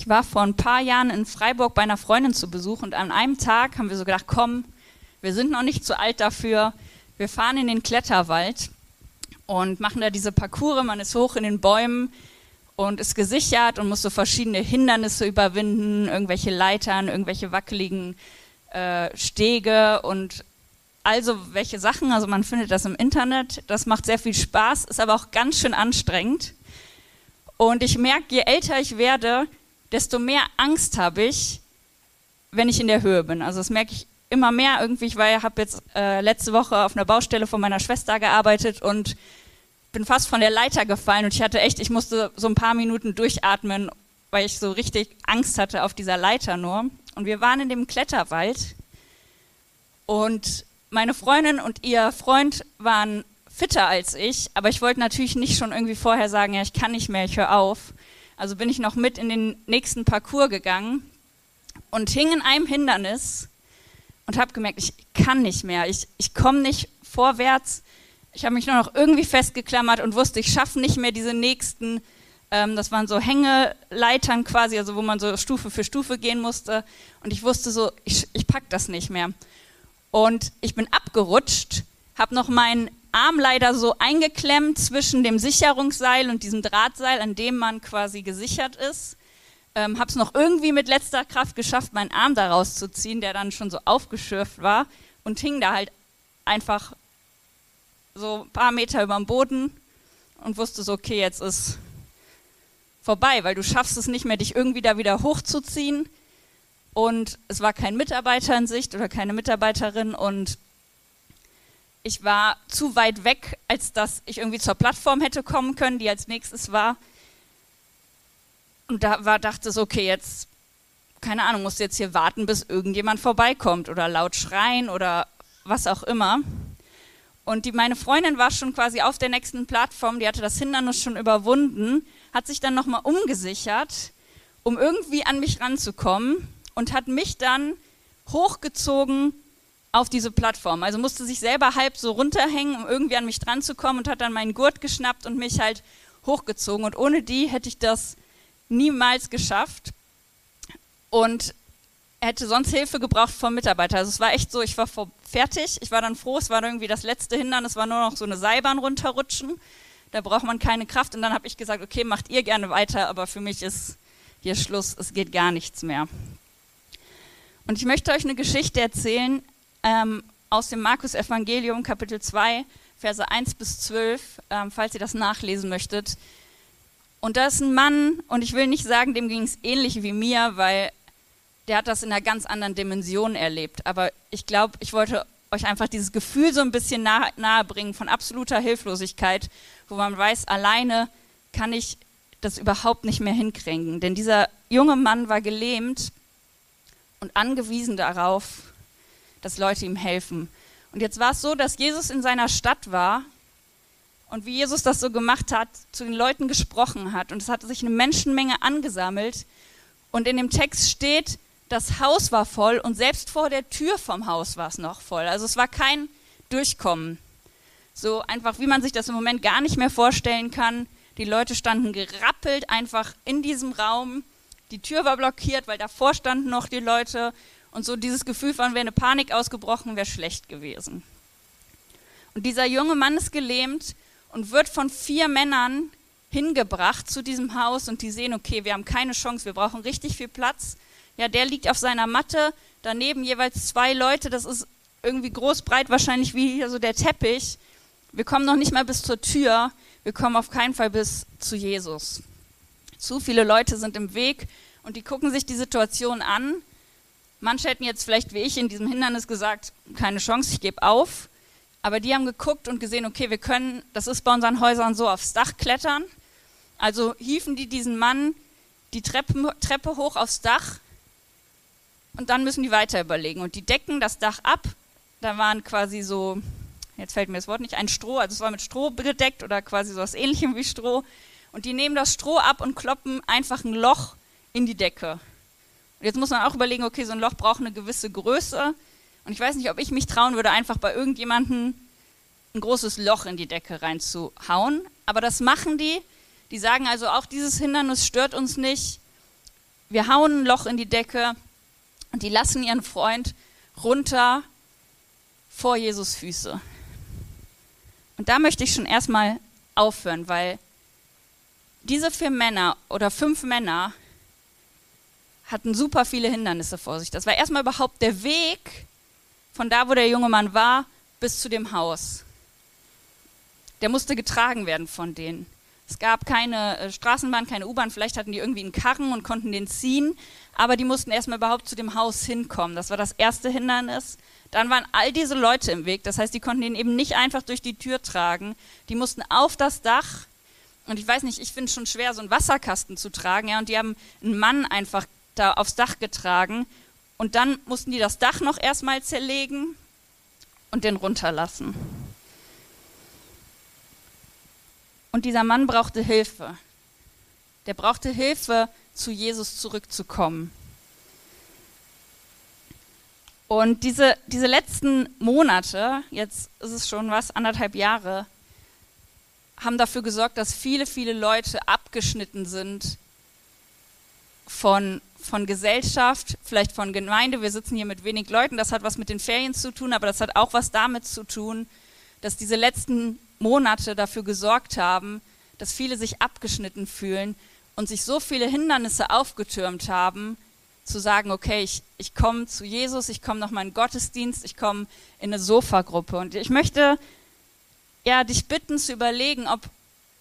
Ich war vor ein paar Jahren in Freiburg bei einer Freundin zu Besuch und an einem Tag haben wir so gedacht, komm, wir sind noch nicht zu alt dafür. Wir fahren in den Kletterwald und machen da diese Parcours. Man ist hoch in den Bäumen und ist gesichert und muss so verschiedene Hindernisse überwinden, irgendwelche Leitern, irgendwelche wackeligen äh, Stege und also welche Sachen. Also man findet das im Internet. Das macht sehr viel Spaß, ist aber auch ganz schön anstrengend. Und ich merke, je älter ich werde, desto mehr Angst habe ich, wenn ich in der Höhe bin. Also das merke ich immer mehr irgendwie. Ich habe jetzt äh, letzte Woche auf einer Baustelle von meiner Schwester gearbeitet und bin fast von der Leiter gefallen und ich hatte echt, ich musste so ein paar Minuten durchatmen, weil ich so richtig Angst hatte auf dieser Leiter nur. Und wir waren in dem Kletterwald und meine Freundin und ihr Freund waren fitter als ich, aber ich wollte natürlich nicht schon irgendwie vorher sagen, ja, ich kann nicht mehr, ich höre auf. Also bin ich noch mit in den nächsten Parcours gegangen und hing in einem Hindernis und habe gemerkt, ich kann nicht mehr, ich, ich komme nicht vorwärts. Ich habe mich nur noch irgendwie festgeklammert und wusste, ich schaffe nicht mehr diese nächsten, ähm, das waren so Hängeleitern quasi, also wo man so Stufe für Stufe gehen musste. Und ich wusste so, ich, ich pack das nicht mehr. Und ich bin abgerutscht, habe noch meinen Arm leider so eingeklemmt zwischen dem Sicherungsseil und diesem Drahtseil, an dem man quasi gesichert ist ähm, habe es noch irgendwie mit letzter Kraft geschafft, meinen Arm da rauszuziehen, der dann schon so aufgeschürft war und hing da halt einfach so ein paar Meter über dem Boden und wusste so, okay, jetzt ist vorbei, weil du schaffst es nicht mehr, dich irgendwie da wieder hochzuziehen. Und es war kein Mitarbeiter in Sicht oder keine Mitarbeiterin und ich war zu weit weg, als dass ich irgendwie zur Plattform hätte kommen können, die als nächstes war. Und da war, dachte so, okay, jetzt, keine Ahnung, musst du jetzt hier warten, bis irgendjemand vorbeikommt oder laut schreien oder was auch immer. Und die, meine Freundin war schon quasi auf der nächsten Plattform, die hatte das Hindernis schon überwunden, hat sich dann nochmal umgesichert, um irgendwie an mich ranzukommen und hat mich dann hochgezogen auf diese Plattform. Also musste sich selber halb so runterhängen, um irgendwie an mich dran zu kommen und hat dann meinen Gurt geschnappt und mich halt hochgezogen. Und ohne die hätte ich das niemals geschafft und hätte sonst Hilfe gebraucht vom Mitarbeiter. Also es war echt so, ich war fertig, ich war dann froh, es war irgendwie das letzte Hindernis, es war nur noch so eine Seilbahn runterrutschen. Da braucht man keine Kraft und dann habe ich gesagt, okay, macht ihr gerne weiter, aber für mich ist hier Schluss, es geht gar nichts mehr. Und ich möchte euch eine Geschichte erzählen ähm, aus dem Markus Evangelium, Kapitel 2, Verse 1 bis 12, ähm, falls ihr das nachlesen möchtet. Und da ist ein Mann, und ich will nicht sagen, dem ging es ähnlich wie mir, weil der hat das in einer ganz anderen Dimension erlebt. Aber ich glaube, ich wollte euch einfach dieses Gefühl so ein bisschen nahe, nahe bringen von absoluter Hilflosigkeit, wo man weiß, alleine kann ich das überhaupt nicht mehr hinkriegen. Denn dieser junge Mann war gelähmt und angewiesen darauf, dass Leute ihm helfen. Und jetzt war es so, dass Jesus in seiner Stadt war und wie Jesus das so gemacht hat, zu den Leuten gesprochen hat. Und es hatte sich eine Menschenmenge angesammelt. Und in dem Text steht, das Haus war voll und selbst vor der Tür vom Haus war es noch voll. Also es war kein Durchkommen. So einfach, wie man sich das im Moment gar nicht mehr vorstellen kann. Die Leute standen gerappelt einfach in diesem Raum. Die Tür war blockiert, weil davor standen noch die Leute. Und so dieses Gefühl von, wäre eine Panik ausgebrochen, wäre schlecht gewesen. Und dieser junge Mann ist gelähmt und wird von vier Männern hingebracht zu diesem Haus und die sehen, okay, wir haben keine Chance, wir brauchen richtig viel Platz. Ja, der liegt auf seiner Matte, daneben jeweils zwei Leute, das ist irgendwie groß, breit wahrscheinlich wie hier so der Teppich. Wir kommen noch nicht mal bis zur Tür, wir kommen auf keinen Fall bis zu Jesus. Zu viele Leute sind im Weg und die gucken sich die Situation an. Manche hätten jetzt vielleicht wie ich in diesem Hindernis gesagt, keine Chance, ich gebe auf. Aber die haben geguckt und gesehen, okay, wir können, das ist bei unseren Häusern so, aufs Dach klettern. Also hiefen die diesen Mann die Treppe, Treppe hoch aufs Dach und dann müssen die weiter überlegen. Und die decken das Dach ab. Da waren quasi so, jetzt fällt mir das Wort nicht, ein Stroh, also es war mit Stroh bedeckt oder quasi so was ähnlichem wie Stroh. Und die nehmen das Stroh ab und kloppen einfach ein Loch in die Decke. Und jetzt muss man auch überlegen, okay, so ein Loch braucht eine gewisse Größe. Und ich weiß nicht, ob ich mich trauen würde, einfach bei irgendjemandem ein großes Loch in die Decke reinzuhauen. Aber das machen die. Die sagen also auch, dieses Hindernis stört uns nicht. wir hauen ein Loch in die Decke und die lassen ihren Freund runter vor Jesus Füße. Und da möchte ich schon erstmal aufhören, weil diese vier Männer oder fünf Männer hatten super viele Hindernisse vor sich. Das war erstmal überhaupt der Weg von da, wo der junge Mann war, bis zu dem Haus. Der musste getragen werden von denen. Es gab keine äh, Straßenbahn, keine U-Bahn, vielleicht hatten die irgendwie einen Karren und konnten den ziehen, aber die mussten erstmal überhaupt zu dem Haus hinkommen. Das war das erste Hindernis. Dann waren all diese Leute im Weg, das heißt, die konnten den eben nicht einfach durch die Tür tragen. Die mussten auf das Dach und ich weiß nicht, ich finde es schon schwer, so einen Wasserkasten zu tragen, ja, und die haben einen Mann einfach da aufs Dach getragen und dann mussten die das Dach noch erstmal zerlegen und den runterlassen. Und dieser Mann brauchte Hilfe. Der brauchte Hilfe, zu Jesus zurückzukommen. Und diese, diese letzten Monate, jetzt ist es schon was, anderthalb Jahre, haben dafür gesorgt, dass viele, viele Leute abgeschnitten sind von, von Gesellschaft, vielleicht von Gemeinde. Wir sitzen hier mit wenig Leuten, das hat was mit den Ferien zu tun, aber das hat auch was damit zu tun, dass diese letzten Monate dafür gesorgt haben, dass viele sich abgeschnitten fühlen und sich so viele Hindernisse aufgetürmt haben, zu sagen, okay, ich, ich komme zu Jesus, ich komme noch mal in Gottesdienst, ich komme in eine Sofagruppe. Und ich möchte ja, dich bitten zu überlegen, ob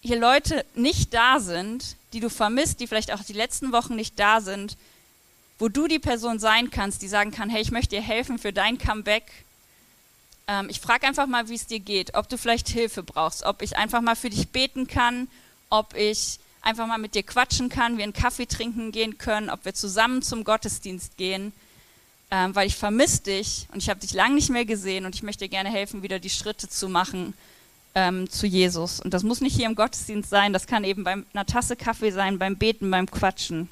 hier Leute nicht da sind, die du vermisst, die vielleicht auch die letzten Wochen nicht da sind, wo du die Person sein kannst, die sagen kann, hey, ich möchte dir helfen für dein Comeback. Ähm, ich frage einfach mal, wie es dir geht, ob du vielleicht Hilfe brauchst, ob ich einfach mal für dich beten kann, ob ich einfach mal mit dir quatschen kann, wir einen Kaffee trinken gehen können, ob wir zusammen zum Gottesdienst gehen, ähm, weil ich vermisse dich und ich habe dich lange nicht mehr gesehen und ich möchte dir gerne helfen, wieder die Schritte zu machen ähm, zu Jesus. Und das muss nicht hier im Gottesdienst sein, das kann eben bei einer Tasse Kaffee sein, beim Beten, beim Quatschen.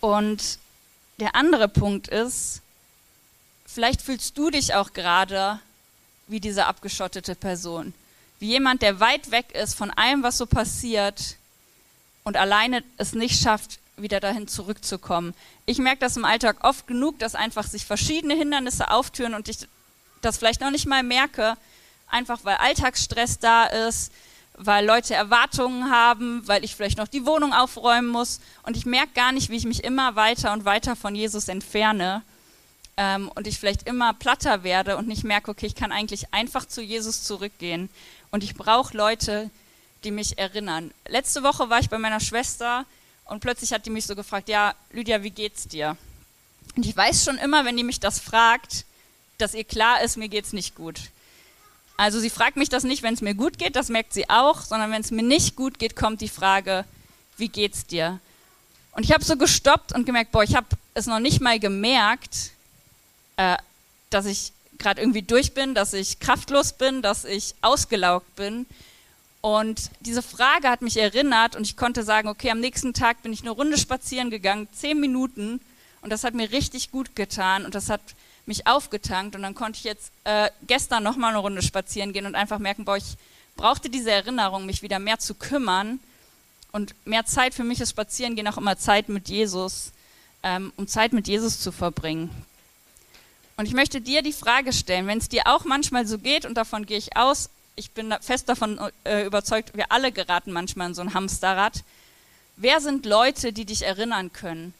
Und der andere Punkt ist, Vielleicht fühlst du dich auch gerade wie diese abgeschottete Person. Wie jemand, der weit weg ist von allem, was so passiert und alleine es nicht schafft, wieder dahin zurückzukommen. Ich merke das im Alltag oft genug, dass einfach sich verschiedene Hindernisse auftüren und ich das vielleicht noch nicht mal merke, einfach weil Alltagsstress da ist, weil Leute Erwartungen haben, weil ich vielleicht noch die Wohnung aufräumen muss und ich merke gar nicht, wie ich mich immer weiter und weiter von Jesus entferne ähm, und ich vielleicht immer platter werde und nicht merke, okay, ich kann eigentlich einfach zu Jesus zurückgehen und ich brauche Leute, die mich erinnern. Letzte Woche war ich bei meiner Schwester und plötzlich hat die mich so gefragt, ja, Lydia, wie geht's dir? Und ich weiß schon immer, wenn die mich das fragt, dass ihr klar ist, mir geht's nicht gut. Also sie fragt mich das nicht, wenn es mir gut geht, das merkt sie auch, sondern wenn es mir nicht gut geht, kommt die Frage, wie geht's dir? Und ich habe so gestoppt und gemerkt, boah, ich habe es noch nicht mal gemerkt, äh, dass ich gerade irgendwie durch bin, dass ich kraftlos bin, dass ich ausgelaugt bin. Und diese Frage hat mich erinnert und ich konnte sagen, okay, am nächsten Tag bin ich eine Runde spazieren gegangen, zehn Minuten und das hat mir richtig gut getan und das hat mich aufgetankt und dann konnte ich jetzt äh, gestern nochmal eine Runde spazieren gehen und einfach merken, boah, ich brauchte diese Erinnerung, mich wieder mehr zu kümmern und mehr Zeit für mich ist Spazierengehen auch immer Zeit mit Jesus, ähm, um Zeit mit Jesus zu verbringen. Und ich möchte dir die Frage stellen, wenn es dir auch manchmal so geht, und davon gehe ich aus, ich bin fest davon äh, überzeugt, wir alle geraten manchmal in so ein Hamsterrad. Wer sind Leute, die dich erinnern können?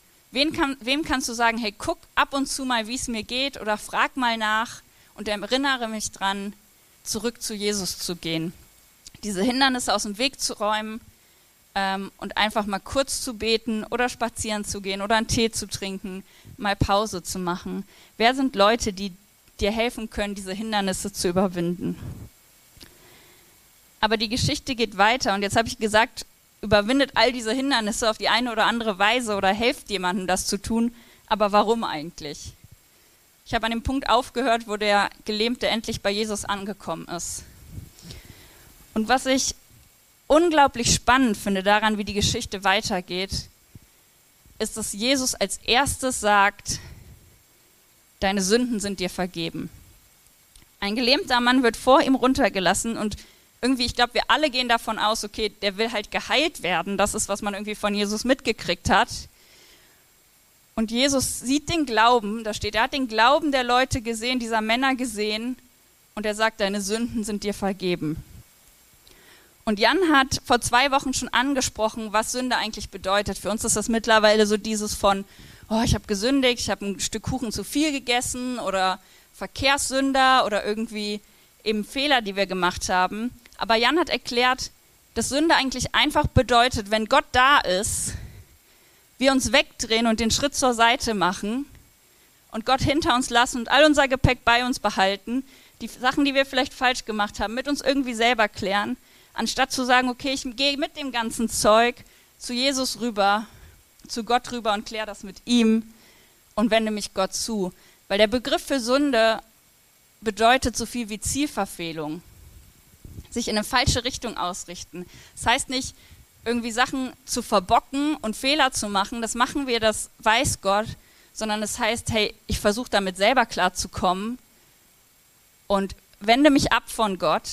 Kann, wem kannst du sagen, hey, guck ab und zu mal, wie es mir geht, oder frag mal nach und erinnere mich dran, zurück zu Jesus zu gehen. Diese Hindernisse aus dem Weg zu räumen ähm, und einfach mal kurz zu beten oder spazieren zu gehen oder einen Tee zu trinken, mal Pause zu machen. Wer sind Leute, die dir helfen können, diese Hindernisse zu überwinden? Aber die Geschichte geht weiter und jetzt habe ich gesagt, überwindet all diese Hindernisse auf die eine oder andere Weise oder helft jemandem, das zu tun. Aber warum eigentlich? Ich habe an dem Punkt aufgehört, wo der Gelähmte endlich bei Jesus angekommen ist. Und was ich unglaublich spannend finde daran, wie die Geschichte weitergeht, ist, dass Jesus als erstes sagt, deine Sünden sind dir vergeben. Ein gelähmter Mann wird vor ihm runtergelassen und irgendwie, ich glaube, wir alle gehen davon aus, okay, der will halt geheilt werden. Das ist, was man irgendwie von Jesus mitgekriegt hat. Und Jesus sieht den Glauben, da steht, er hat den Glauben der Leute gesehen, dieser Männer gesehen, und er sagt, deine Sünden sind dir vergeben. Und Jan hat vor zwei Wochen schon angesprochen, was Sünde eigentlich bedeutet. Für uns ist das mittlerweile so dieses von, oh, ich habe gesündigt, ich habe ein Stück Kuchen zu viel gegessen oder Verkehrssünder oder irgendwie eben Fehler, die wir gemacht haben. Aber Jan hat erklärt, dass Sünde eigentlich einfach bedeutet, wenn Gott da ist, wir uns wegdrehen und den Schritt zur Seite machen und Gott hinter uns lassen und all unser Gepäck bei uns behalten, die Sachen, die wir vielleicht falsch gemacht haben, mit uns irgendwie selber klären, anstatt zu sagen, okay, ich gehe mit dem ganzen Zeug zu Jesus rüber, zu Gott rüber und kläre das mit ihm und wende mich Gott zu. Weil der Begriff für Sünde bedeutet so viel wie Zielverfehlung sich in eine falsche Richtung ausrichten. Das heißt nicht, irgendwie Sachen zu verbocken und Fehler zu machen, das machen wir, das weiß Gott, sondern es das heißt, hey, ich versuche damit selber klarzukommen und wende mich ab von Gott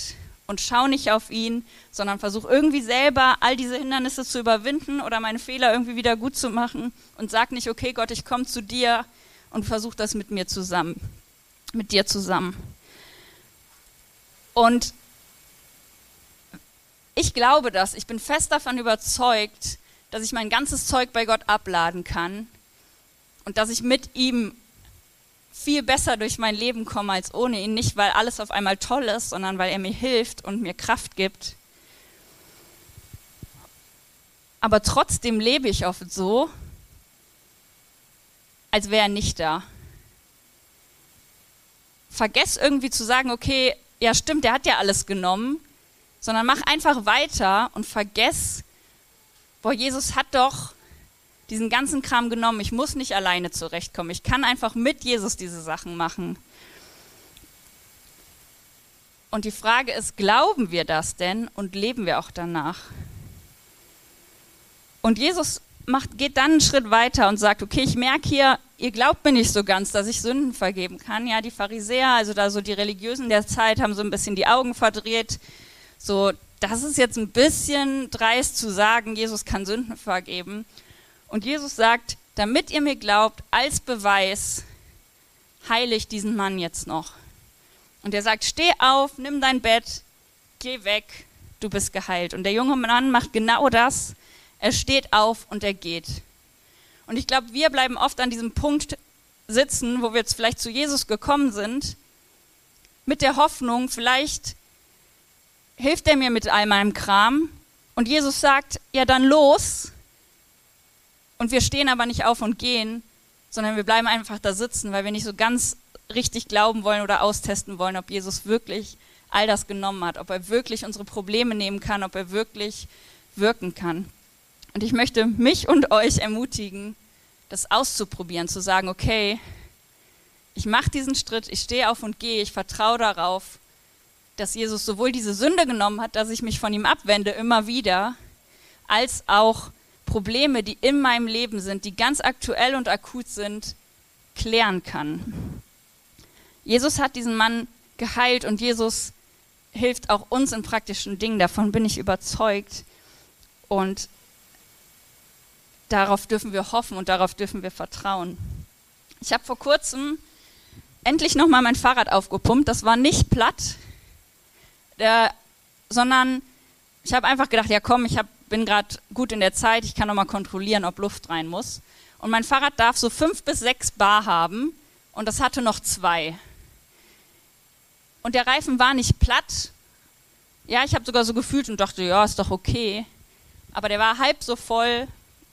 und schaue nicht auf ihn, sondern versuche irgendwie selber all diese Hindernisse zu überwinden oder meine Fehler irgendwie wieder gut zu machen und sag nicht, okay Gott, ich komme zu dir und versuche das mit mir zusammen, mit dir zusammen. Und ich glaube das. Ich bin fest davon überzeugt, dass ich mein ganzes Zeug bei Gott abladen kann und dass ich mit ihm viel besser durch mein Leben komme als ohne ihn. Nicht, weil alles auf einmal toll ist, sondern weil er mir hilft und mir Kraft gibt. Aber trotzdem lebe ich oft so, als wäre er nicht da. Vergess irgendwie zu sagen, okay, ja stimmt, der hat ja alles genommen, sondern mach einfach weiter und vergess, boah, Jesus hat doch diesen ganzen Kram genommen. Ich muss nicht alleine zurechtkommen. Ich kann einfach mit Jesus diese Sachen machen. Und die Frage ist, glauben wir das denn und leben wir auch danach? Und Jesus macht, geht dann einen Schritt weiter und sagt, okay, ich merke hier, ihr glaubt mir nicht so ganz, dass ich Sünden vergeben kann. Ja, die Pharisäer, also da so die Religiösen der Zeit, haben so ein bisschen die Augen verdreht so, das ist jetzt ein bisschen dreist zu sagen, Jesus kann Sünden vergeben. Und Jesus sagt, damit ihr mir glaubt, als Beweis heile ich diesen Mann jetzt noch. Und er sagt, steh auf, nimm dein Bett, geh weg, du bist geheilt. Und der junge Mann macht genau das. Er steht auf und er geht. Und ich glaube, wir bleiben oft an diesem Punkt sitzen, wo wir jetzt vielleicht zu Jesus gekommen sind, mit der Hoffnung, vielleicht hilft er mir mit all meinem Kram. Und Jesus sagt, ja dann los. Und wir stehen aber nicht auf und gehen, sondern wir bleiben einfach da sitzen, weil wir nicht so ganz richtig glauben wollen oder austesten wollen, ob Jesus wirklich all das genommen hat, ob er wirklich unsere Probleme nehmen kann, ob er wirklich wirken kann. Und ich möchte mich und euch ermutigen, das auszuprobieren, zu sagen, okay, ich mache diesen Schritt, ich stehe auf und gehe, ich vertraue darauf dass Jesus sowohl diese Sünde genommen hat, dass ich mich von ihm abwende immer wieder, als auch Probleme, die in meinem Leben sind, die ganz aktuell und akut sind, klären kann. Jesus hat diesen Mann geheilt und Jesus hilft auch uns in praktischen Dingen. Davon bin ich überzeugt. Und darauf dürfen wir hoffen und darauf dürfen wir vertrauen. Ich habe vor kurzem endlich nochmal mein Fahrrad aufgepumpt. Das war nicht platt äh, sondern ich habe einfach gedacht, ja komm, ich hab, bin gerade gut in der Zeit, ich kann noch mal kontrollieren, ob Luft rein muss. Und mein Fahrrad darf so fünf bis sechs Bar haben und das hatte noch zwei. Und der Reifen war nicht platt. Ja, ich habe sogar so gefühlt und dachte, ja, ist doch okay. Aber der war halb so voll,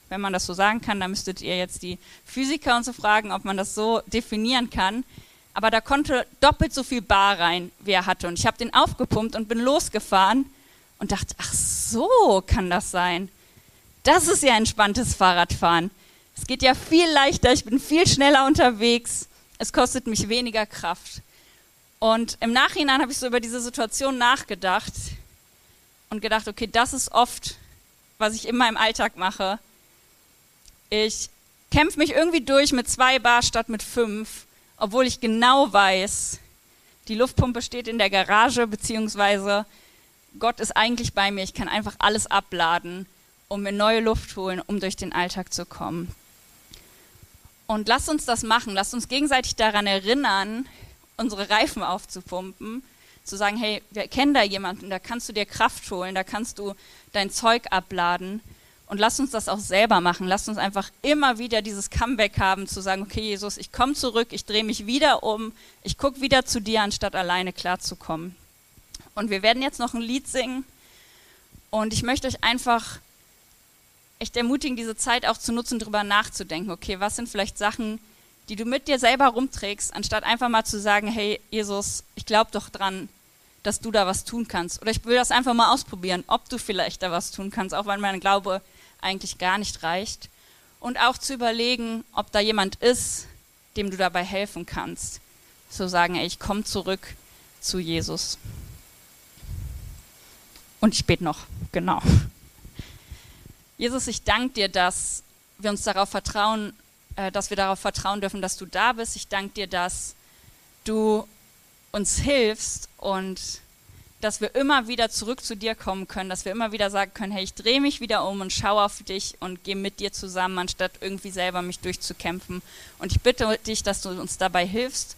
wenn man das so sagen kann. Da müsstet ihr jetzt die Physiker und so fragen, ob man das so definieren kann aber da konnte doppelt so viel Bar rein, wie er hatte. Und ich habe den aufgepumpt und bin losgefahren und dachte, ach so kann das sein. Das ist ja entspanntes Fahrradfahren. Es geht ja viel leichter, ich bin viel schneller unterwegs, es kostet mich weniger Kraft. Und im Nachhinein habe ich so über diese Situation nachgedacht und gedacht, okay, das ist oft, was ich in meinem Alltag mache. Ich kämpfe mich irgendwie durch mit zwei Bar statt mit fünf obwohl ich genau weiß, die Luftpumpe steht in der Garage, beziehungsweise Gott ist eigentlich bei mir, ich kann einfach alles abladen, um mir neue Luft holen, um durch den Alltag zu kommen. Und lasst uns das machen, lasst uns gegenseitig daran erinnern, unsere Reifen aufzupumpen, zu sagen, hey, wir kennen da jemanden, da kannst du dir Kraft holen, da kannst du dein Zeug abladen. Und lass uns das auch selber machen. Lass uns einfach immer wieder dieses Comeback haben, zu sagen, okay, Jesus, ich komme zurück, ich drehe mich wieder um, ich gucke wieder zu dir, anstatt alleine klarzukommen. Und wir werden jetzt noch ein Lied singen. Und ich möchte euch einfach echt ermutigen, diese Zeit auch zu nutzen, darüber nachzudenken. Okay, was sind vielleicht Sachen, die du mit dir selber rumträgst, anstatt einfach mal zu sagen, hey Jesus, ich glaube doch dran, dass du da was tun kannst. Oder ich will das einfach mal ausprobieren, ob du vielleicht da was tun kannst, auch wenn mein Glaube eigentlich gar nicht reicht. Und auch zu überlegen, ob da jemand ist, dem du dabei helfen kannst. Zu sagen, ey, ich komme zurück zu Jesus. Und ich bete noch, genau. Jesus, ich danke dir, dass wir uns darauf vertrauen, äh, dass wir darauf vertrauen dürfen, dass du da bist. Ich danke dir, dass du uns hilfst und dass wir immer wieder zurück zu dir kommen können, dass wir immer wieder sagen können, hey, ich drehe mich wieder um und schaue auf dich und gehe mit dir zusammen, anstatt irgendwie selber mich durchzukämpfen. Und ich bitte dich, dass du uns dabei hilfst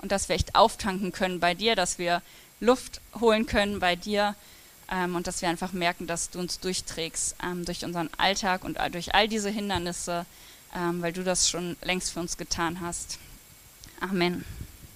und dass wir echt auftanken können bei dir, dass wir Luft holen können bei dir ähm, und dass wir einfach merken, dass du uns durchträgst ähm, durch unseren Alltag und durch all diese Hindernisse, ähm, weil du das schon längst für uns getan hast. Amen.